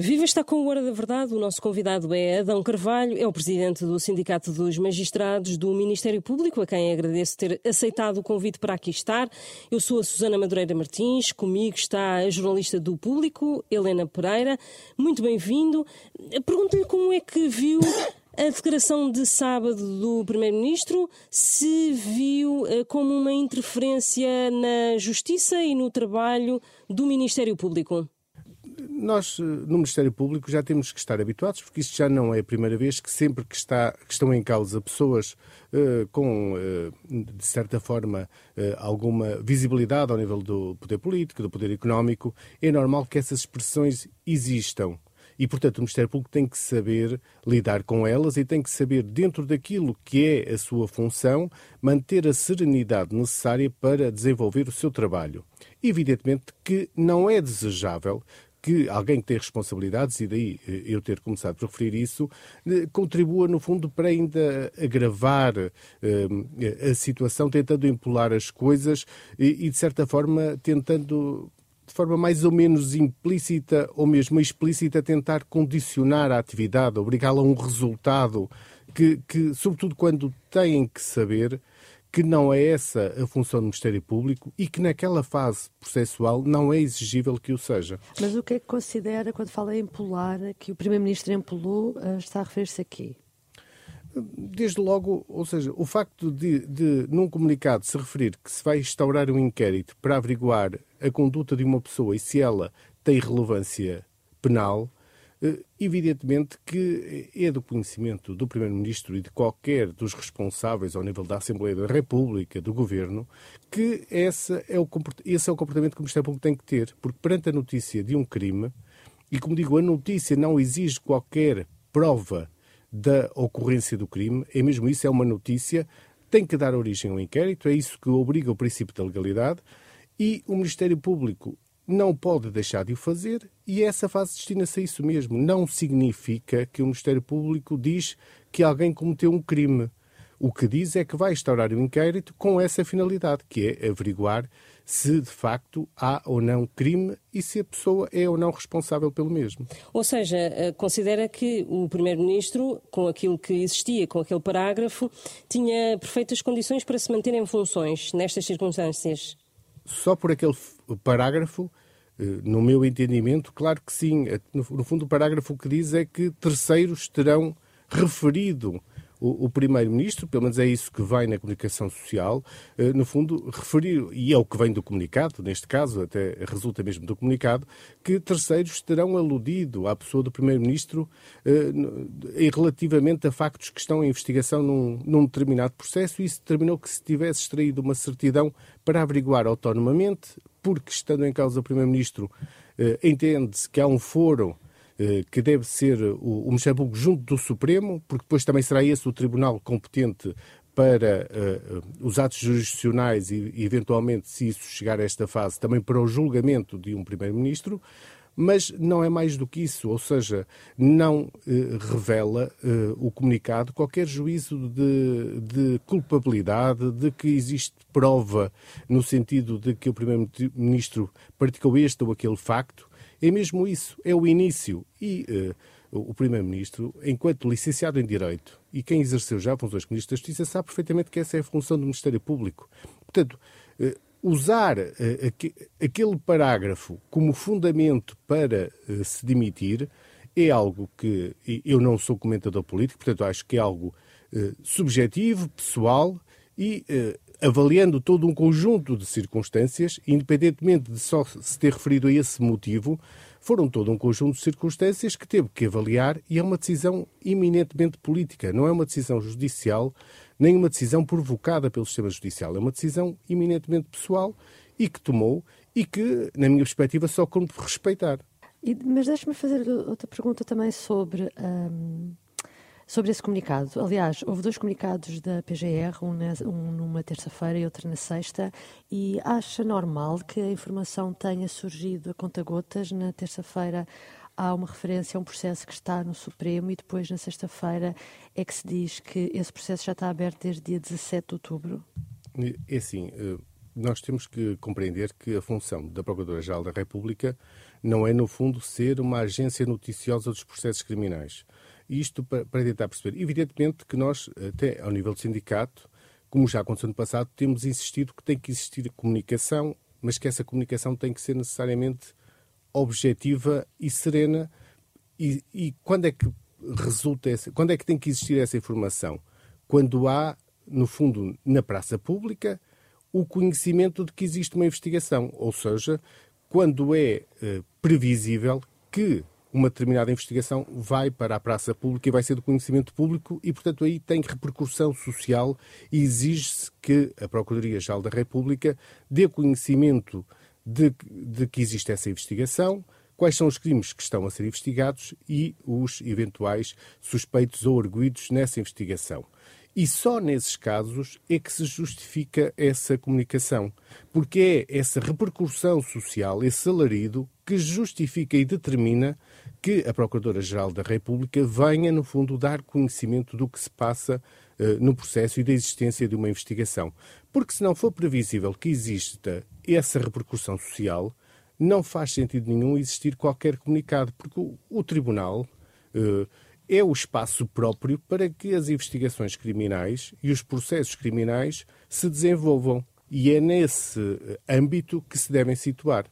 Viva está com o Hora da Verdade. O nosso convidado é Adão Carvalho, é o presidente do Sindicato dos Magistrados do Ministério Público, a quem agradeço ter aceitado o convite para aqui estar. Eu sou a Susana Madureira Martins, comigo está a jornalista do Público, Helena Pereira. Muito bem-vindo. Pergunto-lhe como é que viu a declaração de sábado do Primeiro-Ministro, se viu eh, como uma interferência na justiça e no trabalho do Ministério Público nós, eh, no Ministério Público, já temos que estar habituados, porque isto já não é a primeira vez que sempre que, está, que estão em causa pessoas uh, com, uh, de certa forma, uh, alguma visibilidade ao nível do poder político, do poder económico, é normal que essas expressões existam. E, portanto, o Ministério Público tem que saber lidar com elas e tem que saber, dentro daquilo que é a sua função, manter a serenidade necessária para desenvolver o seu trabalho. Evidentemente que não é desejável que alguém que tem responsabilidades, e daí eh, eu ter começado por referir isso, eh, contribua, no fundo, para ainda agravar eh, a situação, tentando empolar as coisas e, de certa forma, tentando de forma mais ou menos implícita ou mesmo explícita, tentar condicionar a atividade, obrigá-la a um resultado que, que, sobretudo quando têm que saber que não é essa a função do Ministério Público e que naquela fase processual não é exigível que o seja. Mas o que é que considera quando fala em empolar, que o Primeiro-Ministro empolou, eh, está a referir-se aqui? Desde logo, ou seja, o facto de, de, num comunicado, se referir que se vai instaurar um inquérito para averiguar a conduta de uma pessoa e se ela tem relevância penal, evidentemente que é do conhecimento do Primeiro-Ministro e de qualquer dos responsáveis ao nível da Assembleia da República, do Governo, que esse é o, esse é o comportamento que o Ministério Público tem que ter, porque perante a notícia de um crime, e como digo, a notícia não exige qualquer prova da ocorrência do crime, é mesmo isso, é uma notícia, tem que dar origem ao inquérito, é isso que obriga o princípio da legalidade, e o Ministério Público não pode deixar de o fazer e essa fase destina-se a isso mesmo. Não significa que o Ministério Público diz que alguém cometeu um crime. O que diz é que vai instaurar um inquérito com essa finalidade, que é averiguar se de facto há ou não crime e se a pessoa é ou não responsável pelo mesmo. Ou seja, eh, considera que o Primeiro-Ministro, com aquilo que existia, com aquele parágrafo, tinha perfeitas condições para se manter em funções nestas circunstâncias? Só por aquele parágrafo, eh, no meu entendimento, claro que sim. No fundo, o parágrafo que diz é que terceiros terão referido o, o Primeiro-Ministro, pelo menos é isso que vai na comunicação social, eh, no fundo, referir, e é o que vem do comunicado, neste caso, até resulta mesmo do comunicado, que terceiros terão aludido à pessoa do Primeiro-Ministro eh, relativamente a factos que estão em investigação num, num determinado processo, e isso determinou que se tivesse extraído uma certidão para averiguar autonomamente, porque estando em causa o Primeiro-Ministro, eh, entende-se que há um foro que deve ser o, o Público junto do Supremo, porque depois também será esse o tribunal competente para uh, os atos jurisdicionais e, eventualmente, se isso chegar a esta fase, também para o julgamento de um Primeiro-Ministro, mas não é mais do que isso, ou seja, não uh, revela o comunicado qualquer juízo de, de, culpabilidade, de que existe prova no sentido de que o Primeiro-Ministro praticou este ou aquele facto, é mesmo isso, é o início. E uh, o Primeiro-Ministro, enquanto licenciado em Direito e quem exerceu já funções como Ministro da Justiça, sabe perfeitamente que essa é a função do Ministério Público. Portanto, uh, usar uh, aquele parágrafo como fundamento para se demitir é algo que eu não sou comentador político, portanto acho que é algo subjetivo, pessoal e avaliando todo um conjunto de circunstâncias, independentemente de só se ter referido a esse motivo, foram todo um conjunto de circunstâncias que teve que avaliar e é uma decisão eminentemente política, não é uma decisão judicial, nem uma decisão provocada pelo sistema judicial, é uma decisão eminentemente pessoal e que tomou e que, na minha perspectiva, só como respeitar. Mas deixe-me fazer outra pergunta também sobre. Hum sobre esse comunicado. Aliás, houve dois comunicados da PGR, um, na, um numa terça-feira e outro na sexta, e acha normal que a informação tenha surgido a conta-gotas. Na terça-feira há uma referência a um processo que está no Supremo e depois, na sexta-feira, é que se diz que esse processo já está aberto desde dia 17 de outubro. É assim, eh, nós temos que compreender que a função da Procuradora-Geral da República não é, no fundo, ser uma agência noticiosa dos processos criminais. Isto para, para tentar perceber. Evidentemente que nós, até ao nível do sindicato, como já aconteceu no passado, temos insistido que tem que existir comunicação, mas que essa comunicação tem que ser necessariamente objetiva e serena. E, e quando é que resulta essa, quando é que tem que existir essa informação? Quando há, no fundo, na praça pública, o conhecimento de que existe uma investigação, ou seja, quando é eh, previsível que uma determinada investigação vai para a praça pública e vai ser do conhecimento público e, portanto, aí tem repercussão social e exige-se que a Procuradoria-Geral da República dê conhecimento de, de que existe essa investigação, quais são os crimes que estão a ser investigados e os eventuais suspeitos ou arguídos nessa investigação. E só nesses casos é que se justifica essa comunicação, porque é essa repercussão social, esse alarido, que justifica e determina que a Procuradora-Geral da República venha, no fundo, dar conhecimento do que se passa uh, no processo e da existência de uma investigação. Porque se não for previsível que exista essa repercussão social, não faz sentido nenhum existir qualquer comunicado, porque o, o Tribunal. Uh, é o espaço próprio para que as investigações criminais e os processos criminais se desenvolvam. E é nesse âmbito que se devem situar.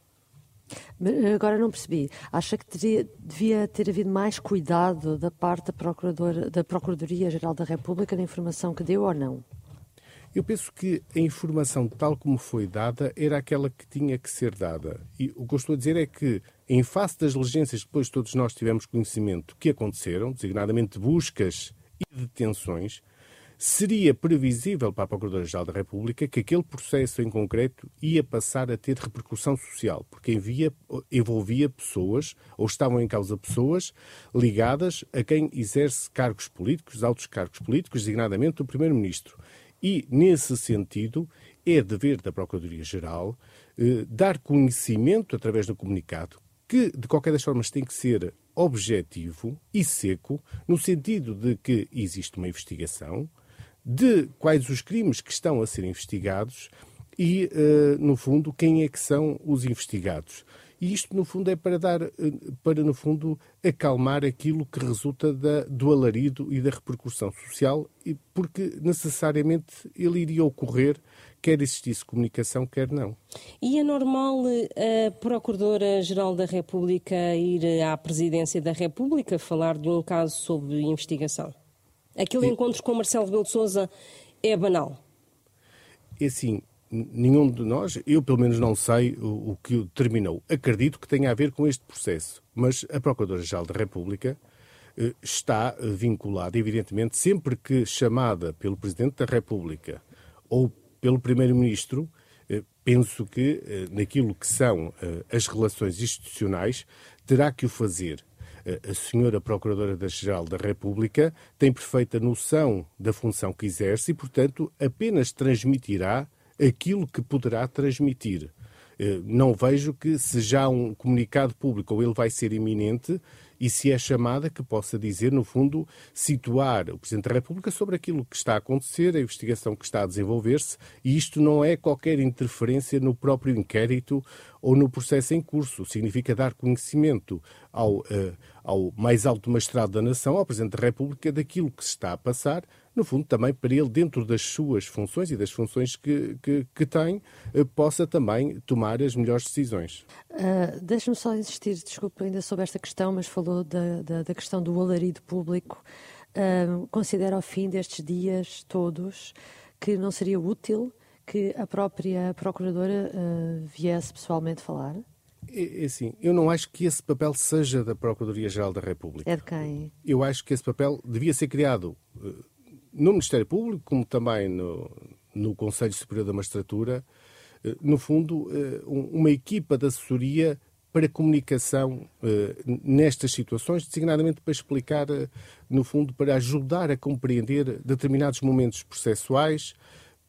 Agora não percebi. Acha que teria, devia ter havido mais cuidado da parte da, da Procuradoria-Geral da República na informação que deu ou não? Eu penso que a informação tal como foi dada era aquela que tinha que ser dada. E o que eu estou a dizer é que, em face das diligências que depois todos nós tivemos conhecimento que aconteceram, designadamente buscas e detenções, seria previsível para a Procuradora-Geral da República que aquele processo em concreto ia passar a ter repercussão social, porque envia, envolvia pessoas, ou estavam em causa pessoas, ligadas a quem exerce cargos políticos, altos cargos políticos, designadamente o Primeiro-Ministro. E, nesse sentido, é dever da Procuradoria-Geral eh, dar conhecimento através do comunicado, que, de qualquer das formas, tem que ser objetivo e seco, no sentido de que existe uma investigação, de quais os crimes que estão a ser investigados e, uh, no fundo, quem é que são os investigados. E isto, no fundo, é para dar, eh, para, no fundo, acalmar aquilo que resulta da, do alarido e da repercussão social, porque necessariamente ele iria ocorrer, quer existisse comunicação, quer não. E é normal eh, a Procuradora-Geral da República ir à Presidência da República falar de um caso sob investigação? Aquele e... encontro com Marcelo Rebelo de Sousa é banal? É assim, nenhum de nós, eu pelo menos não sei o, o que o determinou. Acredito que tenha a ver com este processo, mas a Procuradora-Geral da República eh, está eh, vinculada, evidentemente, sempre que chamada pelo Presidente da República ou pelo Primeiro-Ministro, eh, penso que naquilo que são as relações institucionais, terá que o fazer. A senhora Procuradora-Geral da República tem perfeita noção da função que exerce e, portanto, apenas transmitirá aquilo que poderá transmitir. Eh, não vejo que se já um comunicado público ou ele vai ser iminente e se é chamada que possa dizer, no fundo, situar o Presidente da República sobre aquilo que está a acontecer, a investigação que está a desenvolver-se, e isto não é qualquer interferência no próprio inquérito ou no processo em curso. Significa dar conhecimento ao, uh, ao mais alto magistrado da nação, ao Presidente da República, daquilo que se está a passar, no fundo, também para ele, dentro das suas funções e das funções que, que, que tem, eh, possa também tomar as melhores decisões. Uh, Deixe-me só insistir, desculpe ainda sobre esta questão, mas falou da, da, da questão do alarido público. Uh, considera ao fim destes dias todos que não seria útil que a própria Procuradora uh, viesse pessoalmente falar? É, é assim, eu não acho que esse papel seja da Procuradoria-Geral da República. É de quem? Eu acho que esse papel devia ser criado no Ministério Público, como também no, no Conselho Superior da Magistratura, eh, no fundo, eh, uma equipa de assessoria para comunicação eh, nestas situações, designadamente para explicar, no fundo, para ajudar a compreender determinados momentos processuais,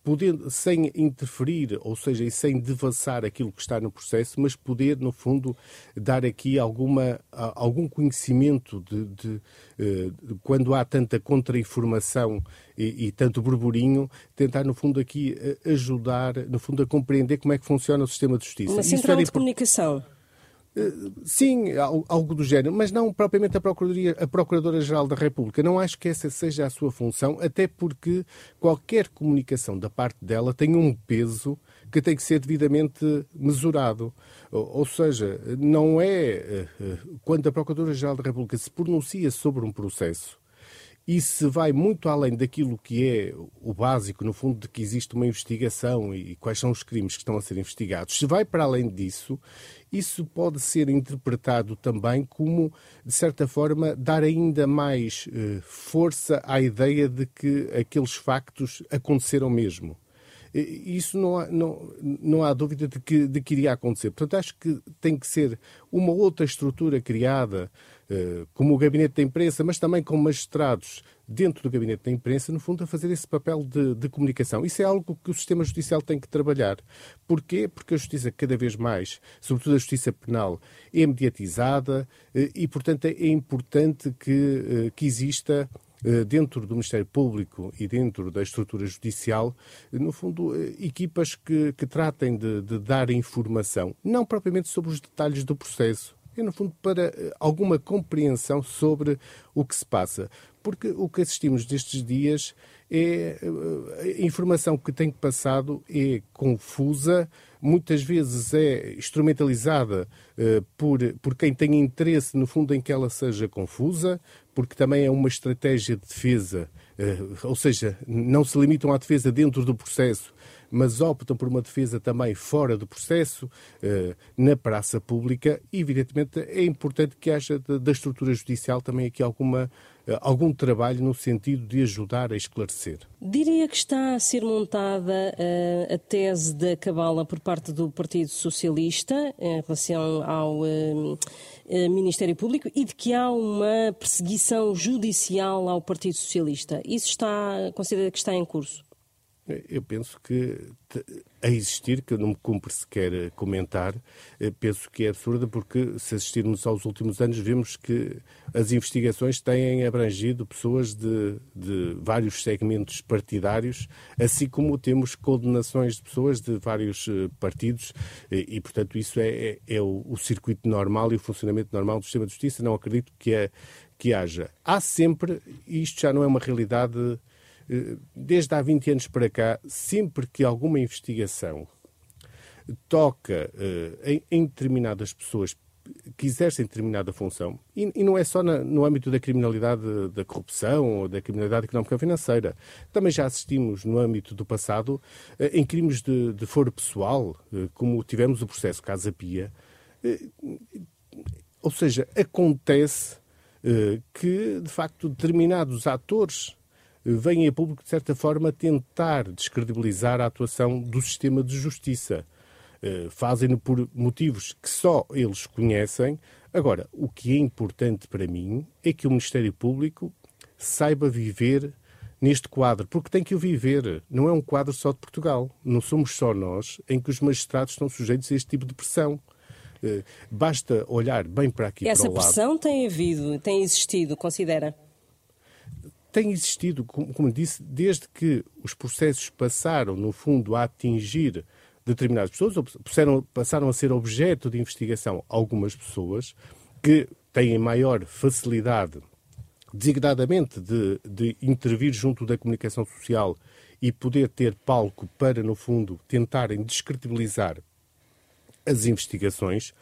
podendo, sem interferir, ou seja, e sem devassar aquilo que está no processo, mas poder, no fundo, dar aqui alguma, algum conhecimento de, de, eh, de quando há tanta contra-informação e, e, tanto burburinho, tentar, no fundo, aqui eh, ajudar, no fundo, a compreender como é que funciona o sistema de justiça. Uma central de comunicação. Sim, algo do género, mas não propriamente a, Procuradoria, a Procuradora-Geral da República. Não acho que essa seja a sua função, até porque qualquer comunicação da parte dela tem um peso que tem que ser devidamente mesurado. Ou seja, não é quando a Procuradora-Geral da República se pronuncia sobre um processo e se vai muito além daquilo que é o básico, no fundo, de que existe uma investigação e quais são os crimes que estão a ser investigados, se vai para além disso, isso pode ser interpretado também como, de certa forma, dar ainda mais eh, força à ideia de que aqueles factos aconteceram mesmo. Isso não há, não, não há dúvida de que, de que iria acontecer. Portanto, acho que tem que ser uma outra estrutura criada como o gabinete da imprensa, mas também com magistrados dentro do gabinete da imprensa, no fundo, a fazer esse papel de, de, comunicação. Isso é algo que o sistema judicial tem que trabalhar. Porquê? Porque a justiça, cada vez mais, sobretudo a justiça penal, é mediatizada eh, e, portanto, é importante que, eh, que exista dentro do Ministério Público e dentro da estrutura judicial, no fundo, equipas que, que tratem de, de dar informação, não propriamente sobre os detalhes do processo, é, no fundo, para eh, alguma compreensão sobre o que se passa. Porque o que assistimos destes dias é eh, a informação que tem passado é confusa, muitas vezes é instrumentalizada uh, por, por quem tem interesse, no fundo, em que ela seja confusa, porque também é uma estratégia de defesa, uh, ou seja, não se limitam à defesa dentro do processo, mas optam por uma defesa também fora do processo, eh, na praça pública, e evidentemente é importante que haja da estrutura judicial também aqui alguma eh, algum trabalho no sentido de ajudar a esclarecer. Diria que está a ser montada uh, a tese da cabala por parte do Partido Socialista em relação ao Ministério Público e de que há uma perseguição judicial ao Partido Socialista. Isso está, considera que está em curso? Eu penso que a existir, que não me cumpre sequer comentar, eh, penso que é absurda, porque se assistirmos aos últimos anos, vemos que as investigações têm abrangido pessoas de, de vários segmentos partidários, assim como temos condenações de pessoas de vários eh, partidos, e, e portanto, isso é, é, é o, o, circuito normal e o funcionamento normal do sistema de justiça. Não acredito que, é, que haja. Há sempre, e isto já não é uma realidade desde há 20 anos para cá, sempre que alguma investigação toca uh, em, determinadas pessoas que exercem determinada função, e, não é só no âmbito da criminalidade da corrupção ou da criminalidade económica financeira, também já assistimos no âmbito do passado uh, em crimes de, de foro pessoal, como tivemos o processo Casa Pia, ou seja, acontece que, de facto, determinados atores vêm a público, de certa forma, tentar descredibilizar a atuação do sistema de justiça. Uh, Fazem-no por motivos que só eles conhecem. Agora, o que é importante para mim é que o Ministério Público saiba viver neste quadro, porque tem que o viver. Não é um quadro só de Portugal. Não somos só nós em que os magistrados estão sujeitos a este tipo de pressão. Uh, basta olhar bem para aqui Essa para o lado. Essa pressão tem havido, tem existido, considera? Tem existido, como, disse, desde que os processos passaram, no fundo, a atingir determinadas pessoas, ou passaram, a ser objeto de investigação algumas pessoas que têm maior facilidade, designadamente, de, de intervir junto da comunicação social e poder ter palco para, no fundo, tentarem descredibilizar as investigações,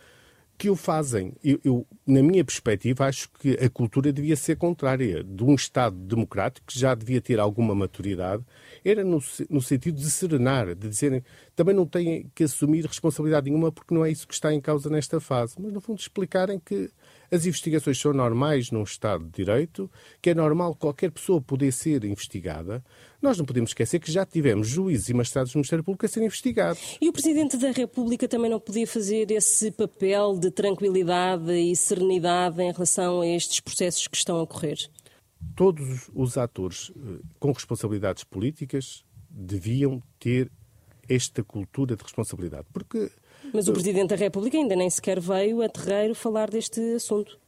que o fazem. Eu, eu, na minha perspectiva, acho que a cultura devia ser contrária. De um Estado democrático que já devia ter alguma maturidade, era no, no sentido de serenar, de dizerem também não têm que assumir responsabilidade nenhuma porque não é isso que está em causa nesta fase. Mas, no fundo, explicarem que as investigações são normais num Estado de Direito, que é normal qualquer pessoa poder ser investigada. Nós não podemos esquecer que já tivemos juízes e magistrados do Ministério Público a serem investigados. E o Presidente da República também não podia fazer esse papel de tranquilidade e serenidade em relação a estes processos que estão a ocorrer? Todos os atores eh, com responsabilidades políticas deviam ter esta cultura de responsabilidade, porque mas o Presidente da República ainda nem sequer veio a terreiro falar deste assunto.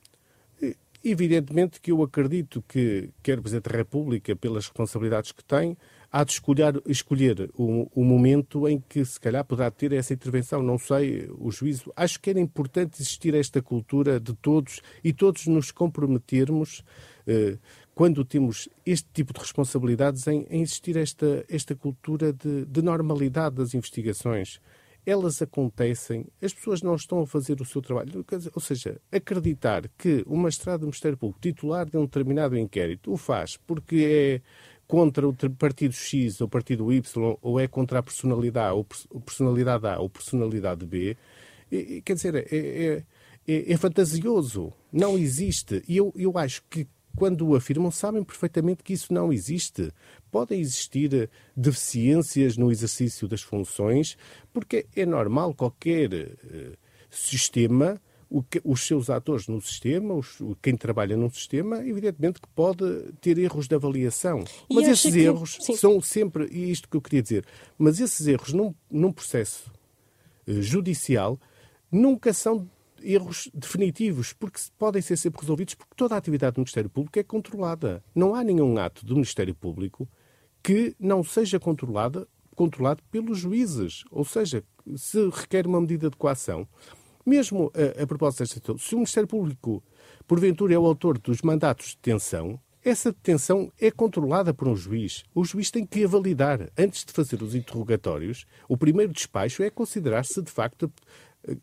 Evidentemente que eu acredito que, quer o Presidente da República, pelas responsabilidades que tem, há de escolher, escolher o, o, momento em que se calhar poderá ter essa intervenção. Não sei, o juízo. Acho que era importante existir esta cultura de todos e todos nos comprometermos, eh, quando temos este tipo de responsabilidades, em, em existir esta, esta cultura de, de normalidade das investigações elas acontecem, as pessoas não estão a fazer o seu trabalho. Ou seja, acreditar que o magistrado do Ministério Público, titular de um determinado inquérito, o faz porque é contra o partido X ou partido Y, ou é contra a personalidade ou personalidade A ou personalidade B, quer dizer, é, é, é, é fantasioso. Não existe. E eu, eu acho que quando o afirmam, sabem perfeitamente que isso não existe. Podem existir deficiências no exercício das funções, porque é normal qualquer uh, sistema os seus atores no sistema, os, quem trabalha num sistema, evidentemente que pode ter erros de avaliação. E mas esses que... erros Sim. são sempre, e isto que eu queria dizer, mas esses erros num, num processo uh, judicial nunca são erros definitivos, porque podem ser sempre resolvidos, porque toda a atividade do Ministério Público é controlada. Não há nenhum ato do Ministério Público que não seja controlada, controlado pelos juízes. Ou seja, se requer uma medida de coação, mesmo a, a propósito desta situação, se o Ministério Público, porventura, é o autor dos mandatos de detenção, essa detenção é controlada por um juiz. O juiz tem que a validar. Antes de fazer os interrogatórios, o primeiro despacho é considerar se de facto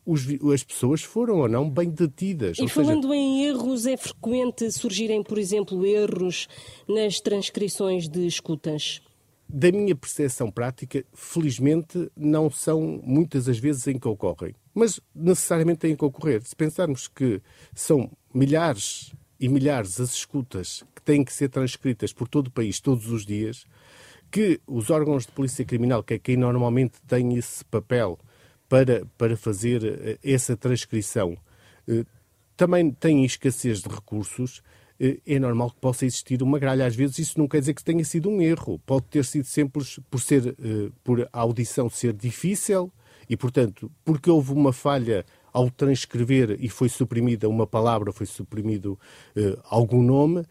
os, as pessoas foram ou não bem detidas. E falando seja... em erros, é frequente surgirem, por exemplo, erros nas transcrições de escutas? Da minha percepção prática, felizmente, não são muitas as vezes em que ocorrem mas necessariamente têm que ocorrer. Se pensarmos que são milhares e milhares as escutas que têm que ser transcritas por todo o país todos os dias, que os órgãos de polícia criminal, que é quem normalmente tem esse papel para, para fazer eh, essa transcrição, eh, também têm escassez de recursos, eh, é normal que possa existir uma gralha. Às vezes isso não quer dizer que tenha sido um erro. Pode ter sido simples por ser por a audição ser difícil, e, portanto, porque houve uma falha ao transcrever e foi suprimida uma palavra, foi suprimido algum nome,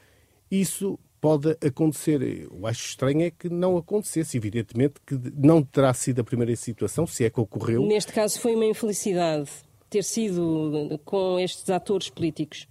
isso pode acontecer. Eu acho estranho é que não acontecesse. Evidentemente que não terá sido a primeira situação, se é que ocorreu. Neste caso foi uma infelicidade ter sido com estes atores políticos.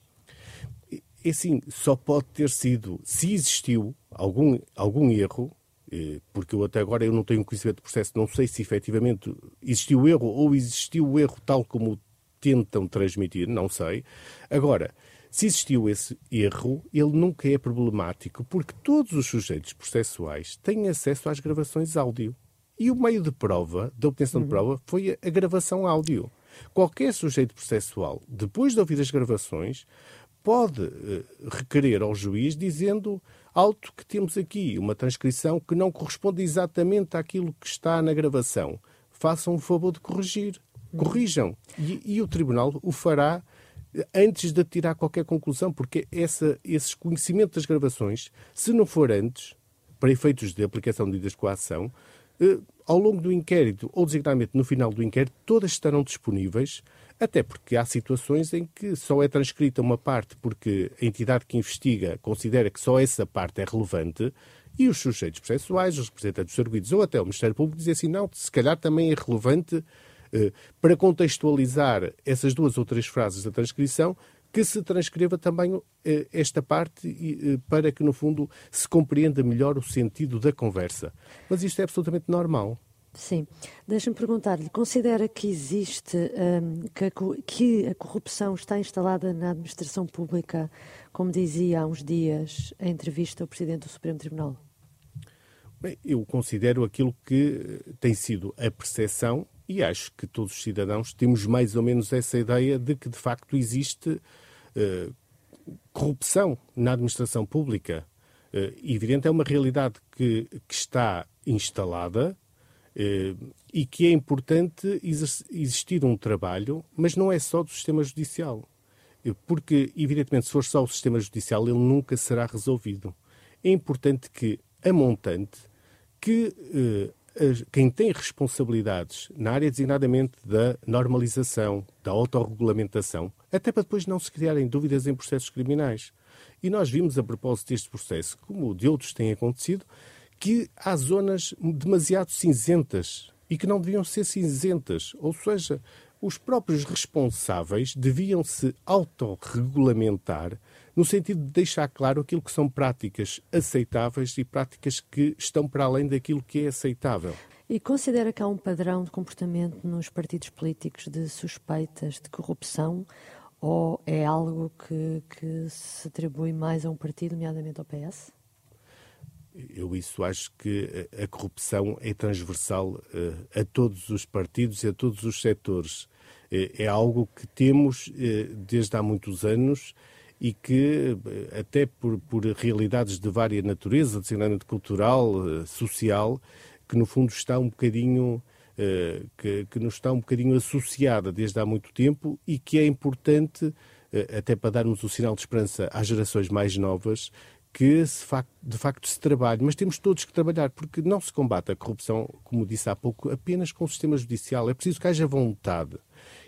É assim, só pode ter sido, se existiu algum, algum erro, eh, porque eu até agora eu não tenho conhecimento do processo, não sei se efetivamente existiu o erro ou existiu o erro tal como tentam transmitir, não sei. Agora, se existiu esse erro, ele nunca é problemático, porque todos os sujeitos processuais têm acesso às gravações áudio. E o meio de prova, da obtenção uhum. de prova, foi a gravação áudio. Qualquer sujeito processual, depois de ouvir as gravações, pode uh, requerer ao juiz dizendo alto que temos aqui uma transcrição que não corresponde exatamente àquilo que está na gravação. Façam o favor de corrigir. Corrijam. E, e o Tribunal o fará antes de tirar qualquer conclusão, porque essa, esse conhecimento das gravações, se não for antes, para efeitos de aplicação de medidas de coação, eh, ao longo do inquérito, ou designadamente no final do inquérito, todas estarão disponíveis até porque há situações em que só é transcrita uma parte porque a entidade que investiga considera que só essa parte é relevante e os sujeitos processuais, os representantes dos arguidos ou até o Ministério Público dizem assim, não, se calhar também é relevante para contextualizar essas duas ou três frases da transcrição que se transcreva também eh, esta parte eh, para que, no fundo, se compreenda melhor o sentido da conversa. Mas isto é absolutamente normal. Sim. Deixa-me perguntar-lhe, considera que existe, um, que, a, a, corrupção está instalada na administração pública, como dizia há uns dias em entrevista ao Presidente do Supremo Tribunal? Bem, eu considero aquilo que tem sido a percepção e acho que todos os cidadãos temos mais ou menos essa ideia de que, de facto, existe uh, corrupção na administração pública. Uh, evidente, é uma realidade que, que está instalada, eh, e que é importante existir um trabalho, mas não é só do sistema judicial. Eh, porque, evidentemente, se for só o sistema judicial, ele nunca será resolvido. É importante que a montante, que eh, quem tem responsabilidades na área designadamente da normalização, da autorregulamentação, até para depois não se criarem dúvidas em processos criminais. E nós vimos, a propósito deste processo, como de outros têm acontecido, que há zonas demasiado cinzentas e que não deviam ser cinzentas. Ou seja, os próprios responsáveis deviam se autorregulamentar no sentido de deixar claro aquilo que são práticas aceitáveis e práticas que estão para além daquilo que é aceitável. E considera que há um padrão de comportamento nos partidos políticos de suspeitas de corrupção ou é algo que, que se atribui mais a um partido, nomeadamente ao PS? Eu isso acho que a corrupção é transversal uh, a todos os partidos e a todos os setores. É, é algo que temos uh, desde há muitos anos e que, até por, por realidades de vária natureza, designadamente cultural, social, que no fundo está um bocadinho uh, que, que nos está um bocadinho associada desde há muito tempo e que é importante, uh, até para darmos o sinal de esperança às gerações mais novas, que de facto se trabalhe, mas temos todos que trabalhar, porque não se combate a corrupção, como disse há pouco, apenas com o sistema judicial. É preciso que haja vontade.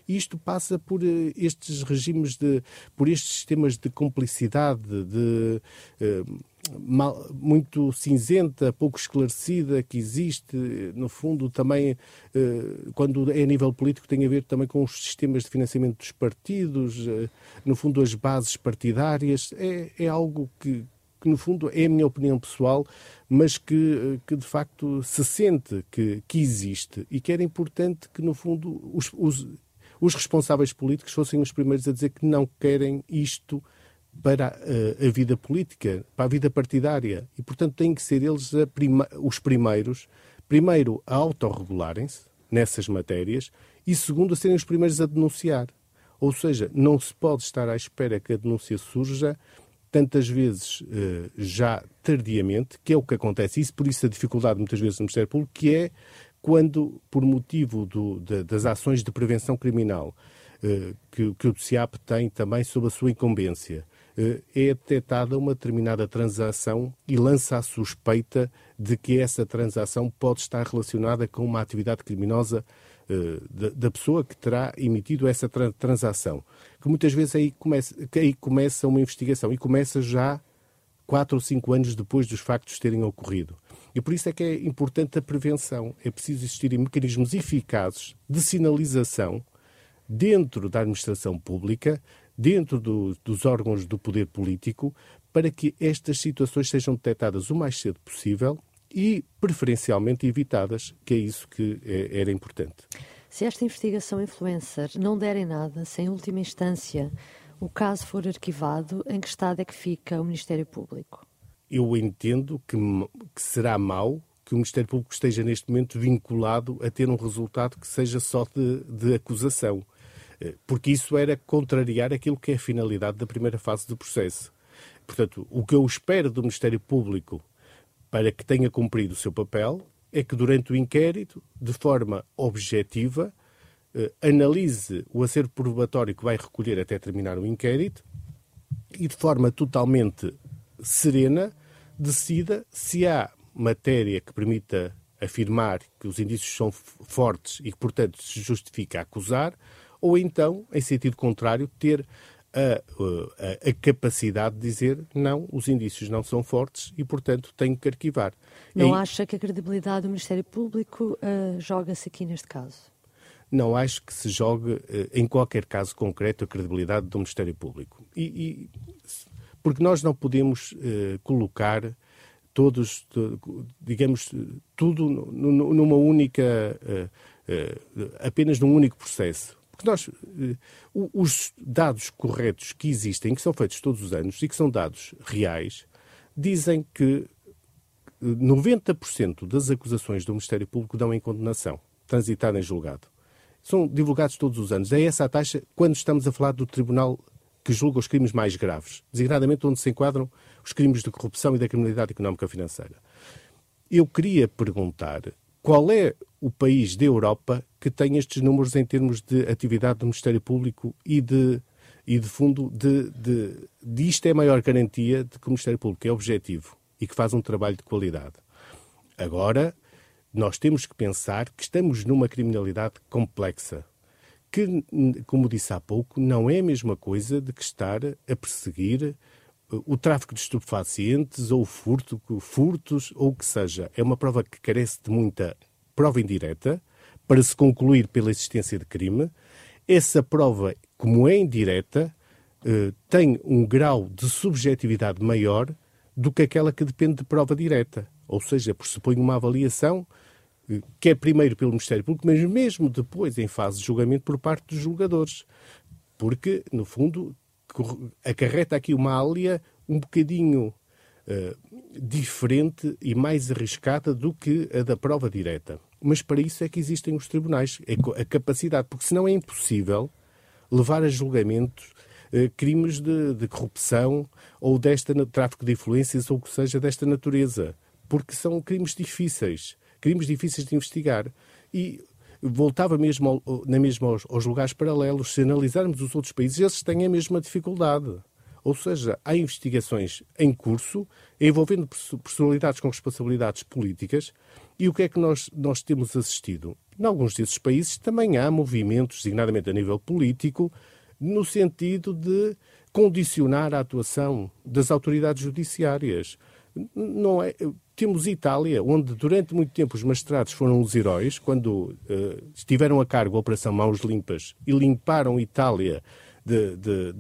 Isto passa por uh, estes regimes de, por estes sistemas de cumplicidade, de uh, mal, muito cinzenta, pouco esclarecida que existe, no fundo também uh, quando é a nível político tem a ver também com os sistemas de financiamento dos partidos, no fundo as bases partidárias, é, é algo que, que no fundo é a minha opinião pessoal, mas que, que de facto se sente que, que existe e que era importante que no fundo os, os os responsáveis políticos fossem os primeiros a dizer que não querem isto para a, eh, a vida política, para a vida partidária. E, portanto, têm que ser eles prima, os primeiros, primeiro, a autorregularem-se nessas matérias e, segundo, a serem os primeiros a denunciar. Ou seja, não se pode estar à espera que a denúncia surja tantas vezes eh, já tardiamente, que é o que acontece. Isso, por isso, a dificuldade muitas vezes no Ministério Público, que é quando, por motivo do, de, das ações de prevenção criminal eh, que, que, o CIAP tem também sob a sua incumbência, eh, é detectada uma determinada transação e lança a suspeita de que essa transação pode estar relacionada com uma atividade criminosa eh, da, da, pessoa que terá emitido essa tra transação. Que muitas vezes aí começa, aí começa uma investigação e começa já quatro ou cinco anos depois dos factos terem ocorrido. E por isso é que é importante a prevenção. É preciso existirem mecanismos eficazes de sinalização dentro da administração pública, dentro do, dos órgãos do poder político, para que estas situações sejam detectadas o mais cedo possível e, preferencialmente, evitadas, que é isso que é, era importante. Se esta investigação influencer não der em nada, se em última instância o caso for arquivado, em que estado é que fica o Ministério Público? Eu entendo que, que será mau que o Ministério Público esteja neste momento vinculado a ter um resultado que seja só de, de, acusação, eh, porque isso era contrariar aquilo que é a finalidade da primeira fase do processo. Portanto, o que eu espero do Ministério Público para que tenha cumprido o seu papel é que durante o inquérito, de forma objetiva, eh, analise o acervo probatório que vai recolher até terminar o inquérito e de forma totalmente serena, decida se há matéria que permita afirmar que os indícios são fortes e que, portanto, se justifica acusar, ou então, em sentido contrário, ter a, a, a, capacidade de dizer não, os indícios não são fortes e, portanto, tenho que arquivar. Não acha que a credibilidade do Ministério Público uh, joga-se aqui neste caso? Não acho que se jogue, uh, em qualquer caso concreto, a credibilidade do Ministério Público. E, e porque nós não podemos uh, colocar todos, digamos, tudo numa única, uh, uh, apenas num único processo. Porque nós, os dados corretos que existem, que são feitos todos os anos e que são dados reais, dizem que 90% das acusações do Ministério Público dão em condenação, transitada em julgado. São divulgados todos os anos. É essa a taxa quando estamos a falar do Tribunal que julga os crimes mais graves, designadamente onde se enquadram os crimes de corrupção e da criminalidade económica financeira. Eu queria perguntar qual é o país da Europa que tem estes números em termos de atividade do Ministério Público e de, e de fundo de, de, de isto é a maior garantia de que o Ministério Público é objetivo e que faz um trabalho de qualidade. Agora, nós temos que pensar que estamos numa criminalidade complexa, que, como disse há pouco, não é a mesma coisa de que estar a perseguir o tráfico de estupefacientes ou furto, furtos ou o que seja. É uma prova que carece de muita prova indireta para se concluir pela existência de crime. Essa prova, como é indireta, eh, tem um grau de subjetividade maior do que aquela que depende de prova direta. Ou seja, pressupõe uma avaliação eh, que é primeiro pelo Ministério Público, mas mesmo depois em fase de julgamento por parte dos julgadores. Porque, no fundo, acarreta aqui uma alia um bocadinho uh, diferente e mais arriscada do que a da prova direta. Mas para isso é que existem os tribunais, é a capacidade, porque senão é impossível levar a julgamento uh, crimes de, de, corrupção ou desta tráfico de influências ou que seja desta natureza, porque são crimes difíceis, crimes difíceis de investigar. E voltava mesmo na mesma aos, aos, lugares paralelos. Se analisarmos os outros países, eles têm a mesma dificuldade. Ou seja, há investigações em curso envolvendo personalidades com responsabilidades políticas. E o que é que nós, nós temos assistido? Em alguns desses países também há movimentos, designadamente a nível político, no sentido de condicionar a atuação das autoridades judiciárias. Não é, temos Itália, onde durante muito tempo os magistrados foram os heróis, quando uh, estiveram a cargo da Operação Mãos Limpas e limparam Itália de, de,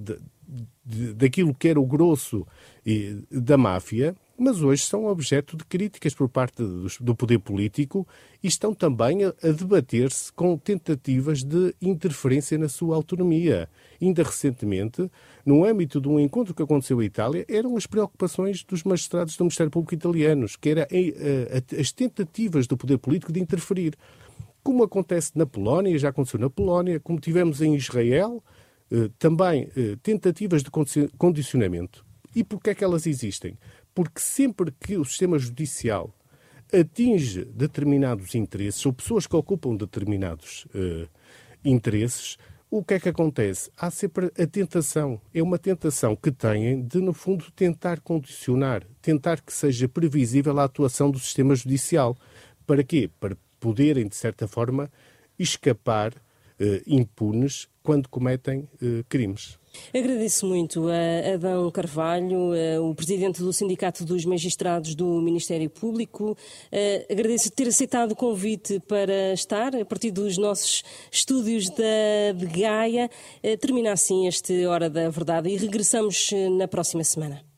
de, daquilo que era o grosso e, da máfia mas hoje são objeto de críticas por parte do, poder político e estão também a debater-se com tentativas de interferência na sua autonomia. Ainda recentemente, no âmbito de um encontro que aconteceu em Itália, eram as preocupações dos magistrados do Ministério Público italianos, que eram eh, as tentativas do poder político de interferir. Como acontece na Polónia, já aconteceu na Polónia, como tivemos em Israel, eh, também eh, tentativas de condicionamento. E porquê é que elas existem? porque sempre que o sistema judicial atinge determinados interesses ou pessoas que ocupam determinados interesses, o que é que acontece? Há sempre a tentação. É uma tentação que têm de, no fundo, tentar condicionar, tentar que seja previsível a atuação do sistema judicial. Para quê? Para poderem, de certa forma, escapar uh, impunes quando cometem uh, crimes. Agradeço muito a Adão Carvalho, eh, o presidente do Sindicato dos Magistrados do Ministério Público. Agradeço ter aceitado o convite para estar a partir dos nossos estúdios da, de Gaia. Termina assim este Hora da Verdade e regressamos na próxima semana.